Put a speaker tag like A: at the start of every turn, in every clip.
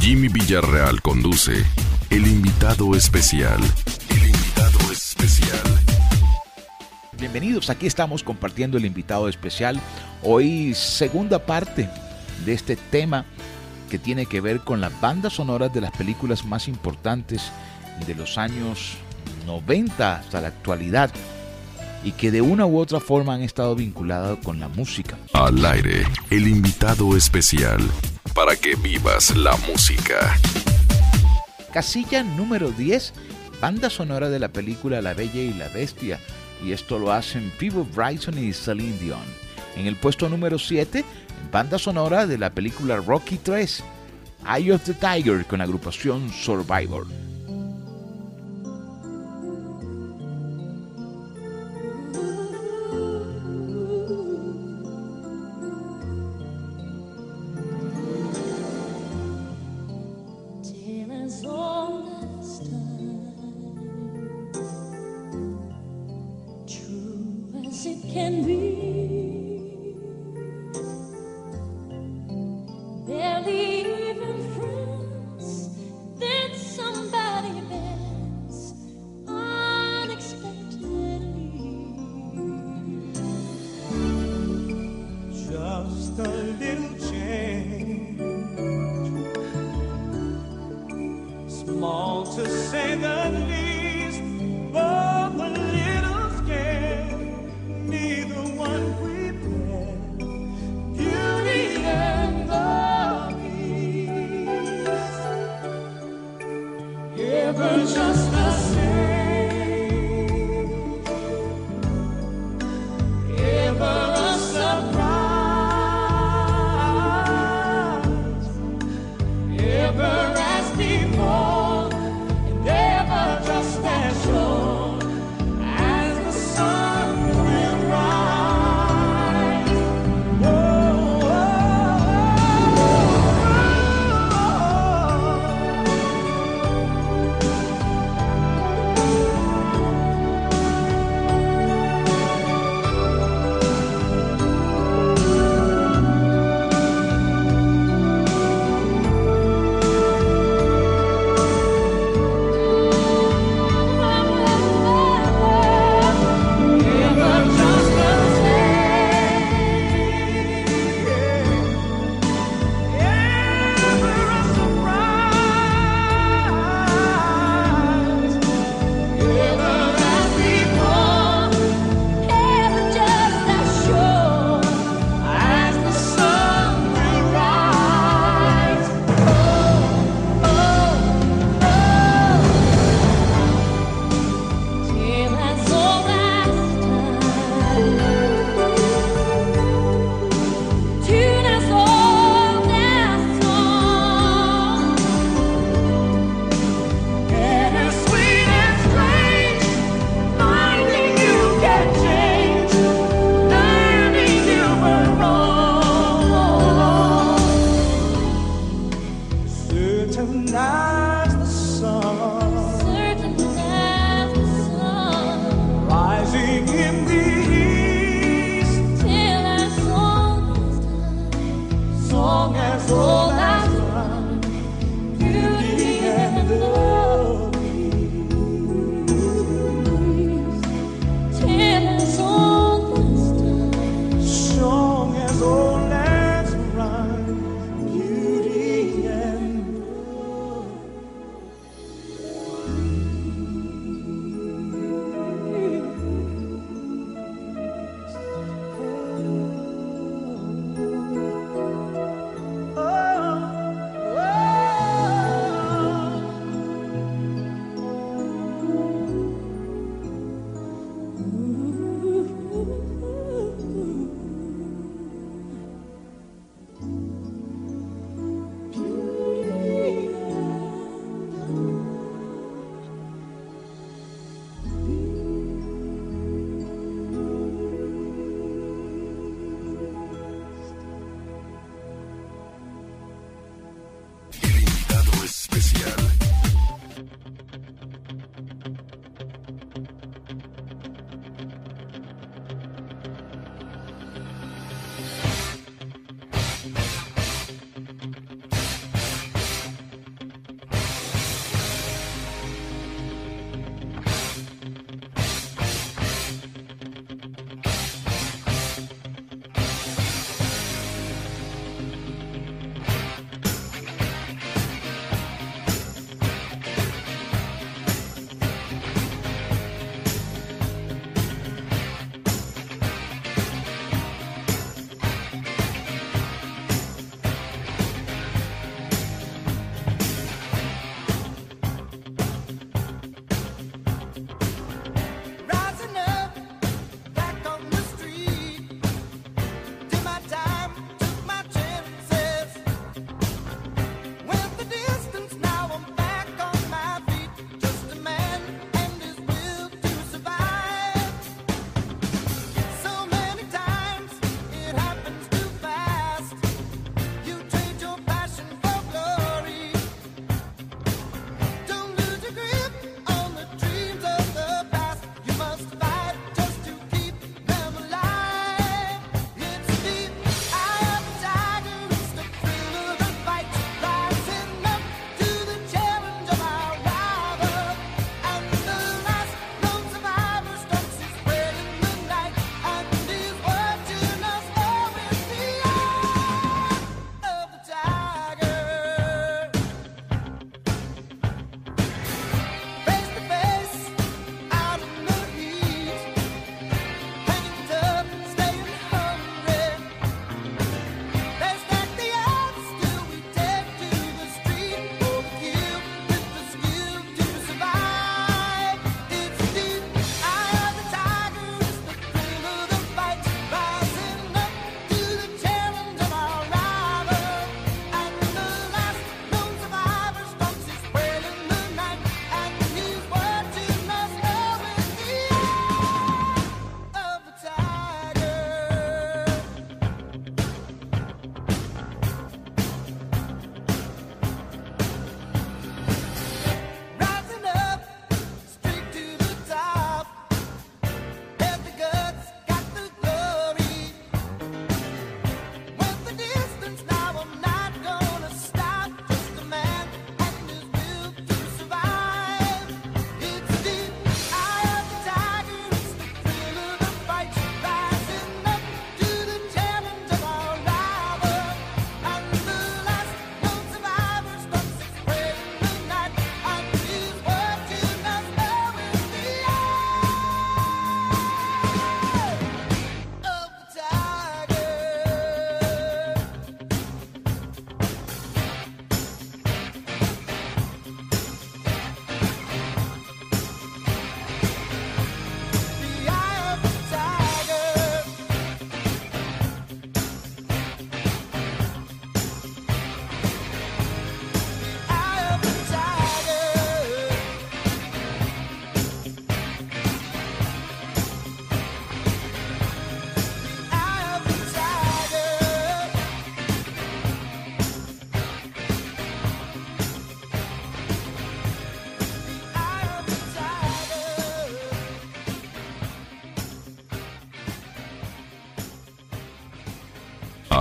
A: Jimmy Villarreal conduce El invitado especial. El invitado especial.
B: Bienvenidos, aquí estamos compartiendo el invitado especial. Hoy segunda parte de este tema que tiene que ver con las bandas sonoras de las películas más importantes de los años 90 hasta la actualidad y que de una u otra forma han estado vinculadas con la música.
A: Al aire, el invitado especial para que vivas la música.
B: Casilla número 10, banda sonora de la película La Bella y la Bestia, y esto lo hacen Phoebe Bryson y Celine Dion. En el puesto número 7, banda sonora de la película Rocky 3, Eye of the Tiger con agrupación Survivor.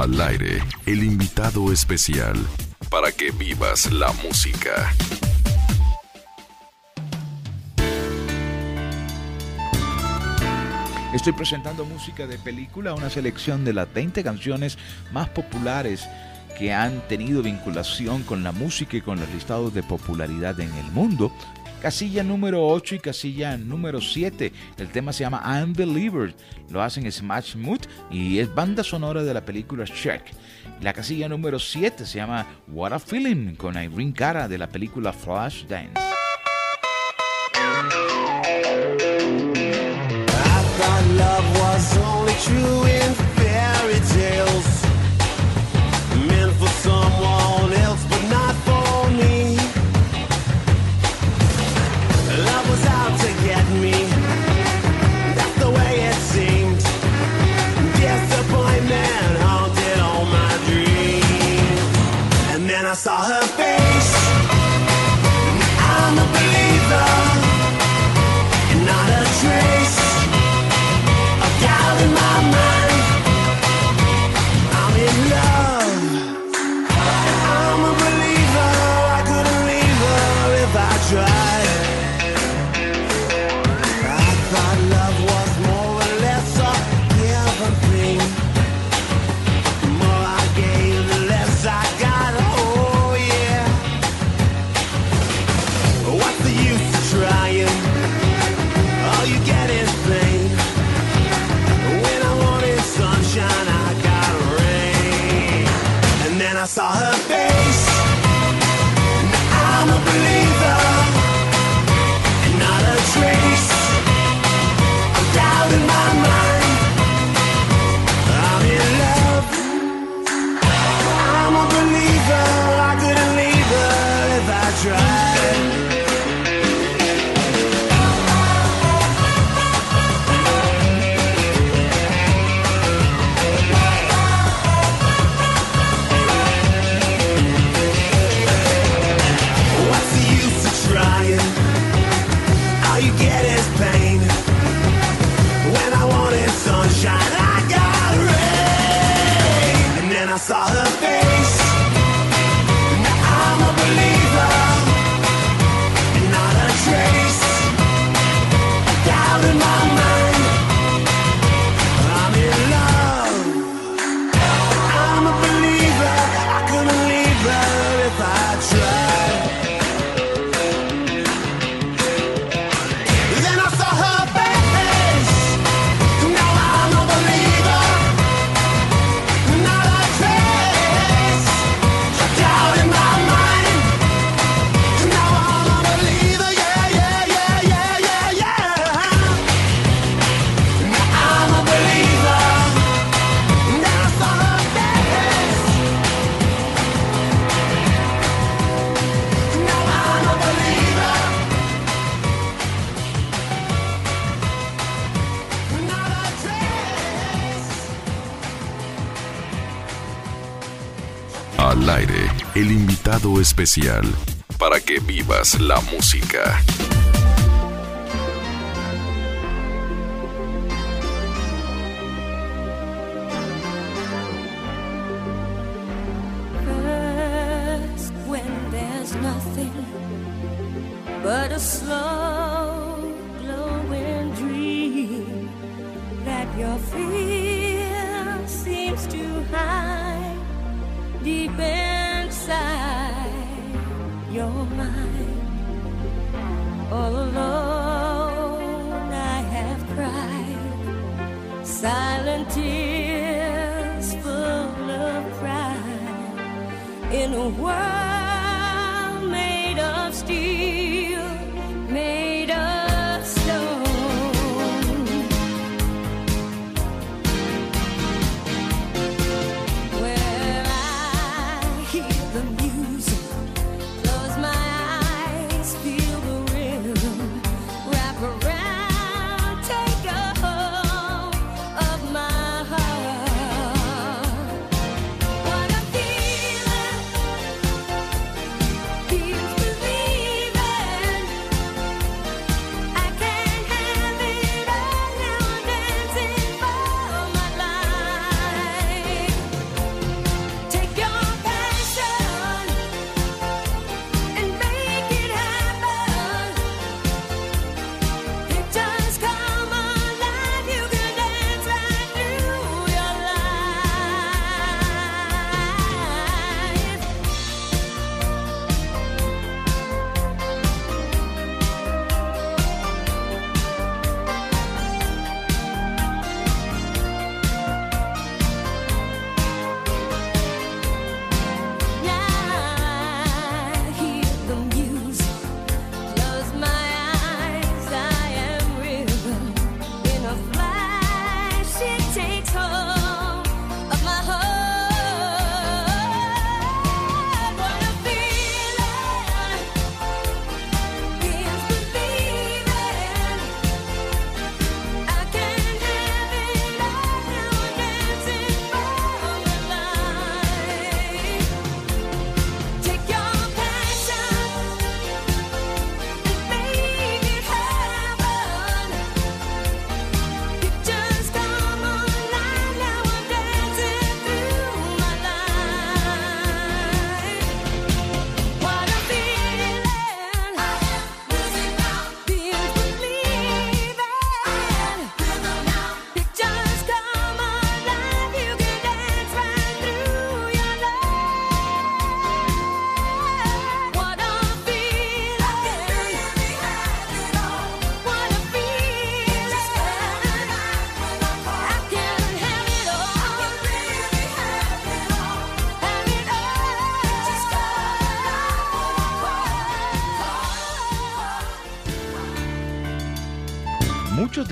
C: al aire el invitado especial para que vivas la música.
D: Estoy presentando música de película, una selección de las 20 canciones más populares que han tenido vinculación con la música y con los listados de popularidad en el mundo casilla número 8 y casilla número 7. El tema se llama Unbeliever, lo hacen Smash Mood y es banda sonora de la película Shrek. La casilla número 7 se llama What a Feeling con Irene Cara de la película Flash Dance.
C: especial para que vivas la música.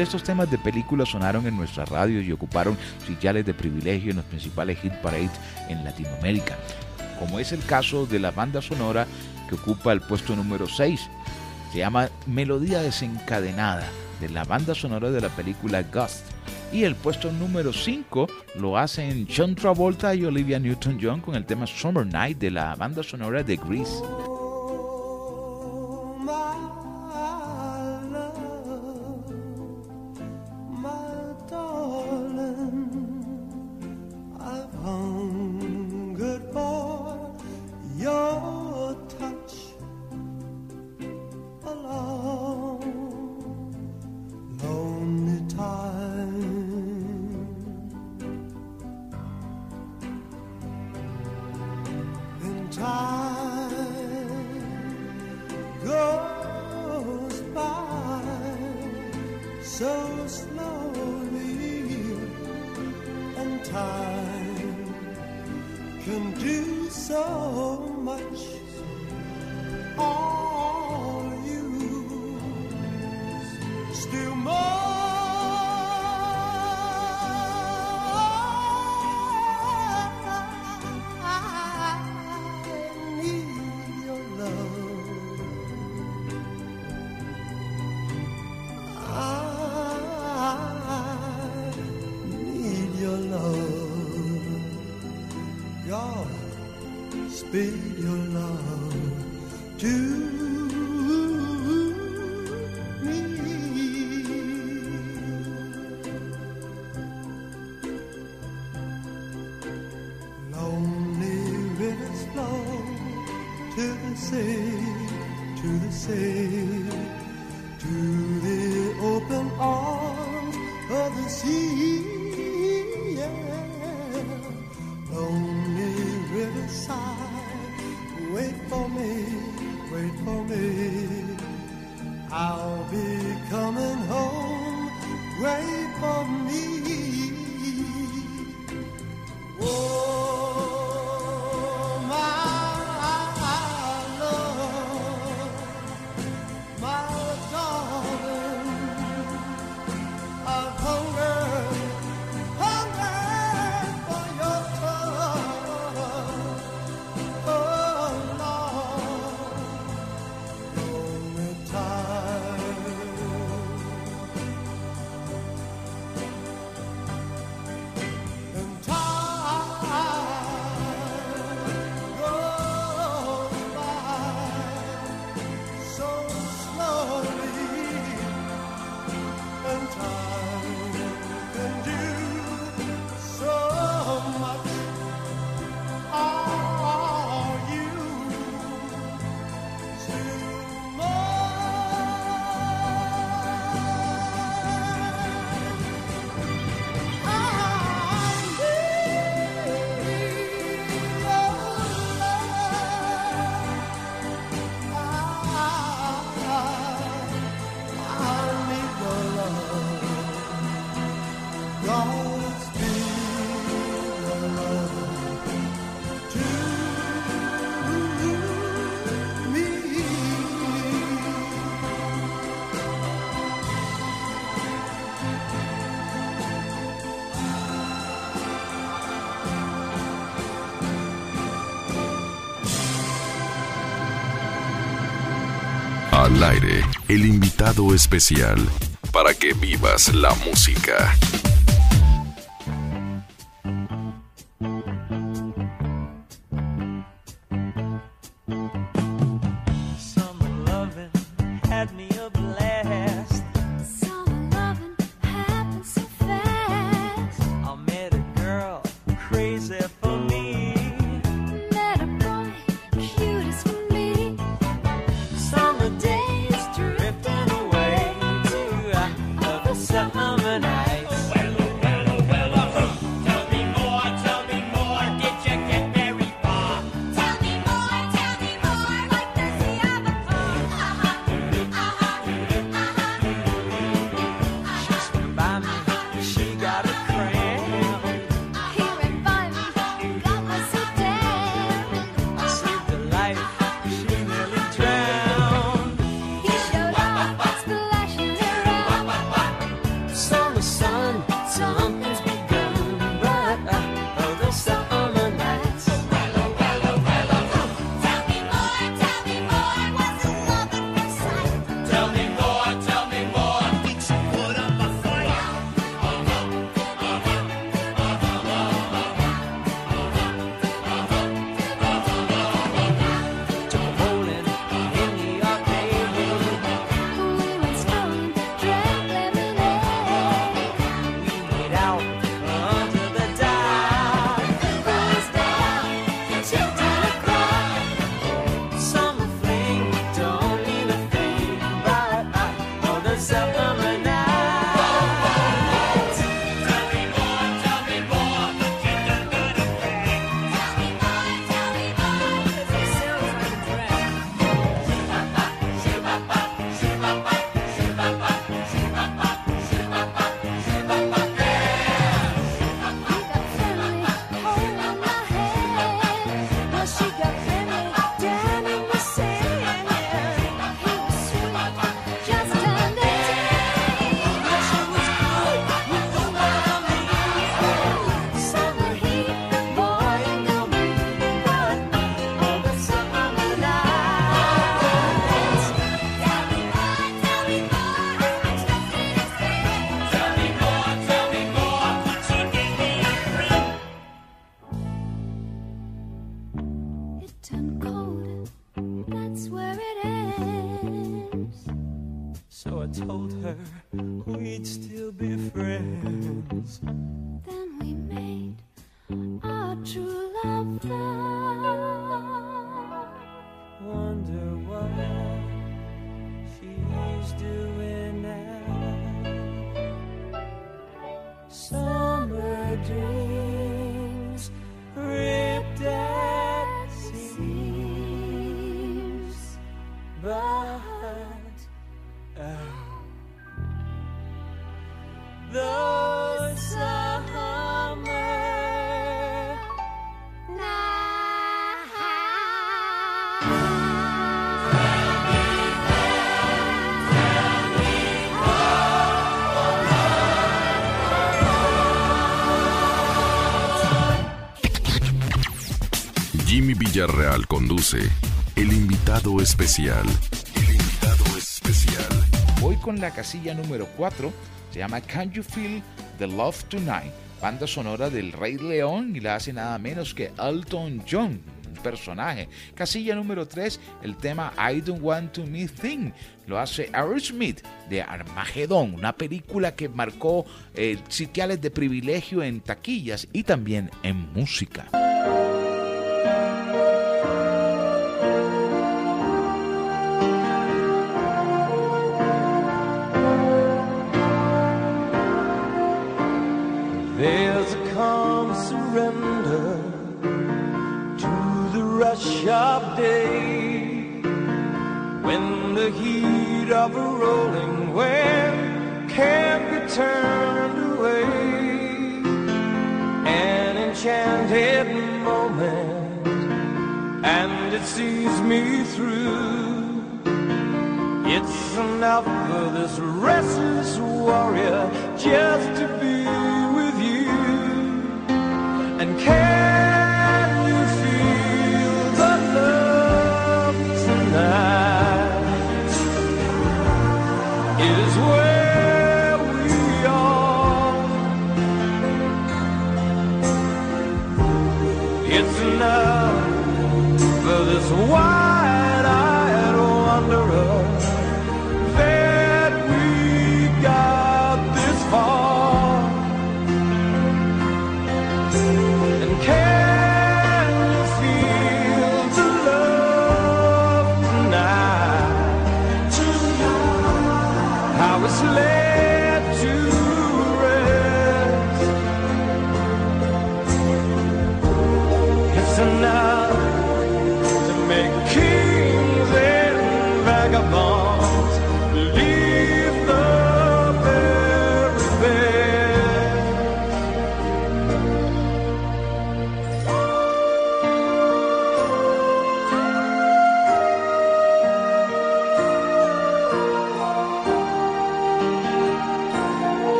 E: De estos temas de películas sonaron en nuestra radio y ocuparon sillares de privilegio en los principales hit parades en Latinoamérica, como es el caso de la banda sonora que ocupa el puesto número 6. Se llama Melodía desencadenada de la banda sonora de la película Ghost. Y el puesto número 5 lo hacen John Travolta y Olivia Newton-John con el tema Summer Night de la banda sonora de Grease.
F: Speed your love. To
G: Aire, el invitado especial para que vivas la música.
H: years. Then we made our
I: true love. love. Wonder what she's
C: doing. Villarreal conduce El invitado especial. El invitado especial.
E: Voy con la casilla número 4. Se llama Can You Feel the Love Tonight? Banda sonora del Rey León y la hace nada menos que Elton John. Personaje. Casilla número 3, el tema I Don't Want to Me Thing. Lo hace Aerosmith de Armagedón, una película que marcó eh, sitiales de privilegio en taquillas y también en música.
B: Day when the heat of a rolling wave can't be turned away. An enchanted moment, and it sees me through. It's enough for this restless warrior just to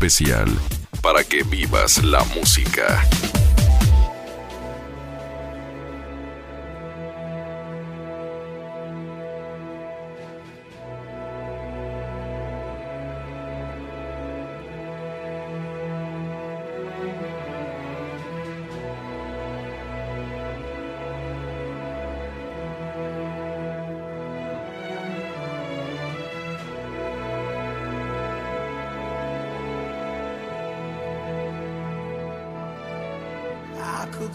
C: especial. Para que vivas la música.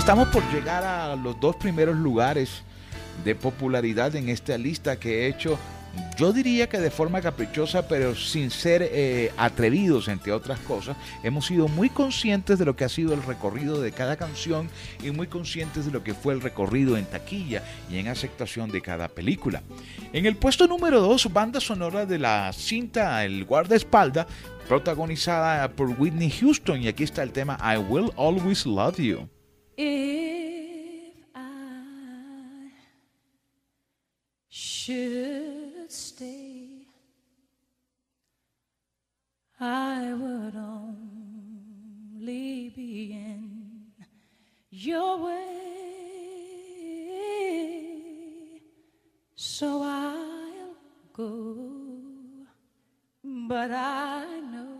E: Estamos por llegar a los dos primeros lugares de popularidad en esta lista que he hecho. Yo diría que de forma caprichosa, pero sin ser eh, atrevidos, entre otras cosas, hemos sido muy conscientes de lo que ha sido el recorrido de cada canción y muy conscientes de lo que fue el recorrido en taquilla y en aceptación de cada película. En el puesto número 2, banda sonora de la cinta El guardaespalda, protagonizada por Whitney Houston, y aquí está el tema I Will Always Love You.
J: if I should stay, I would only be in your way. So I'll go,
C: but I know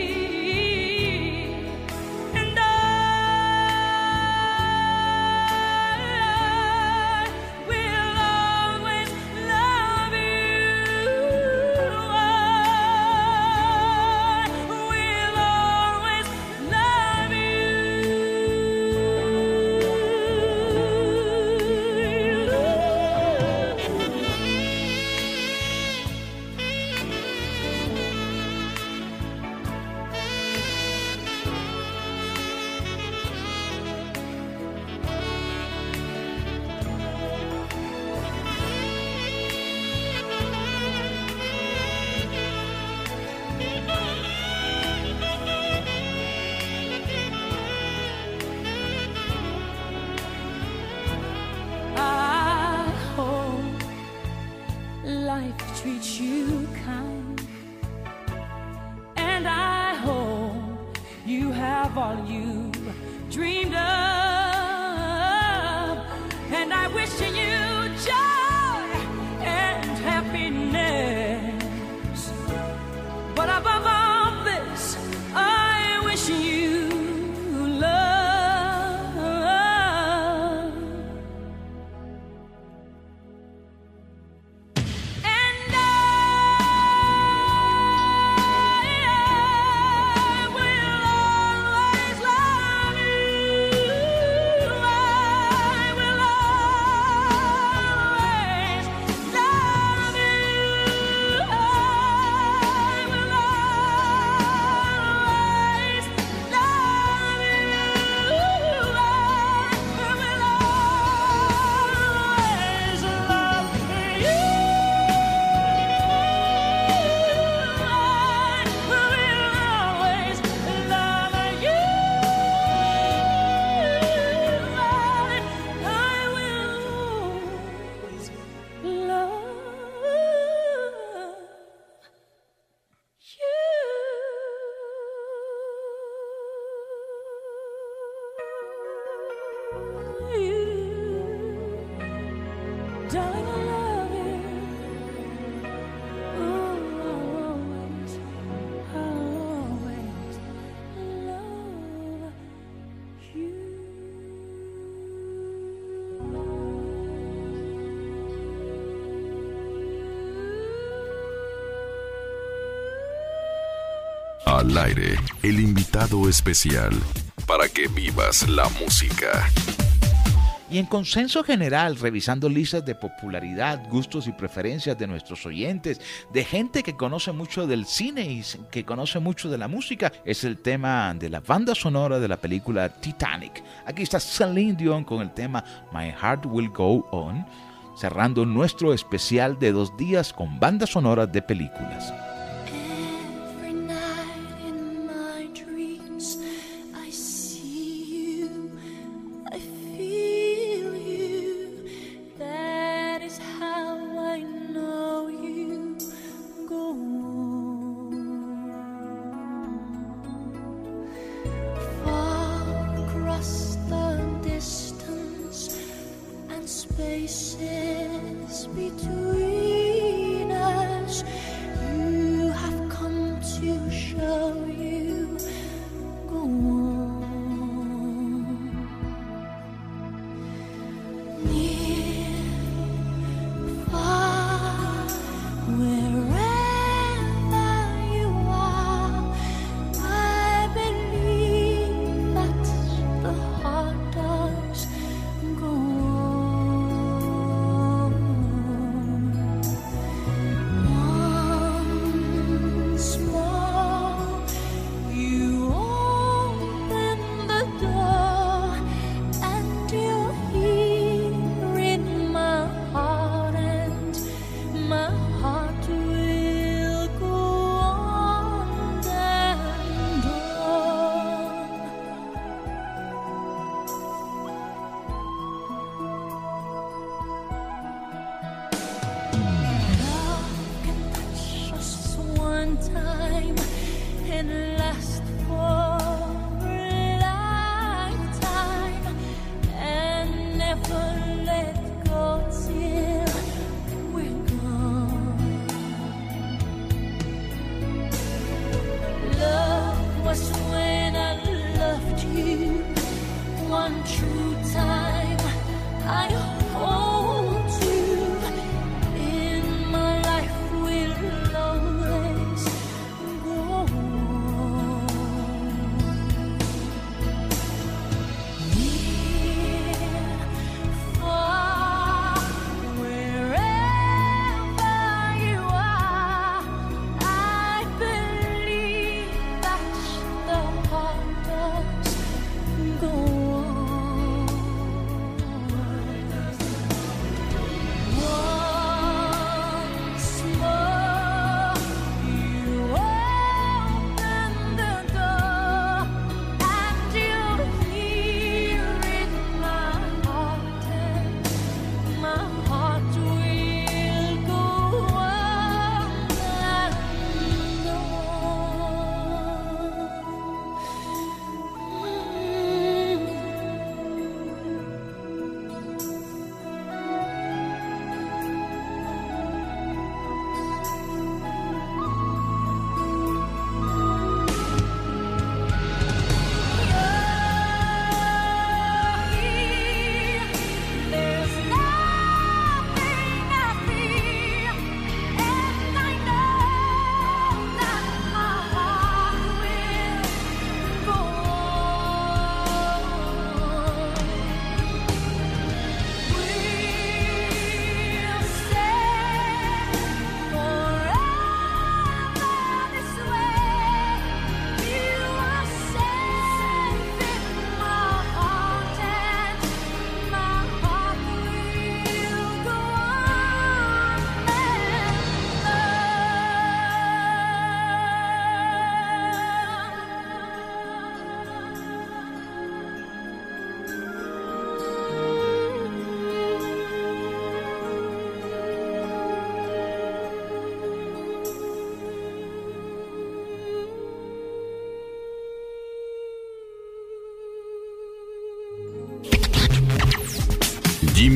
C: Life treats you kind, and I hope you have all you dreamed of,
A: Al aire, el invitado especial para que vivas la música.
E: Y en consenso general, revisando listas de popularidad, gustos y preferencias de nuestros oyentes, de gente que conoce mucho del cine y que conoce mucho de la música, es el tema de la banda sonora de la película Titanic. Aquí está Celine Dion con el tema My Heart Will Go On, cerrando nuestro especial de dos días con bandas sonoras de películas.
C: say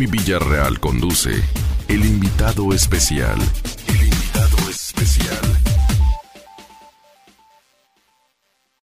C: Villarreal conduce El invitado especial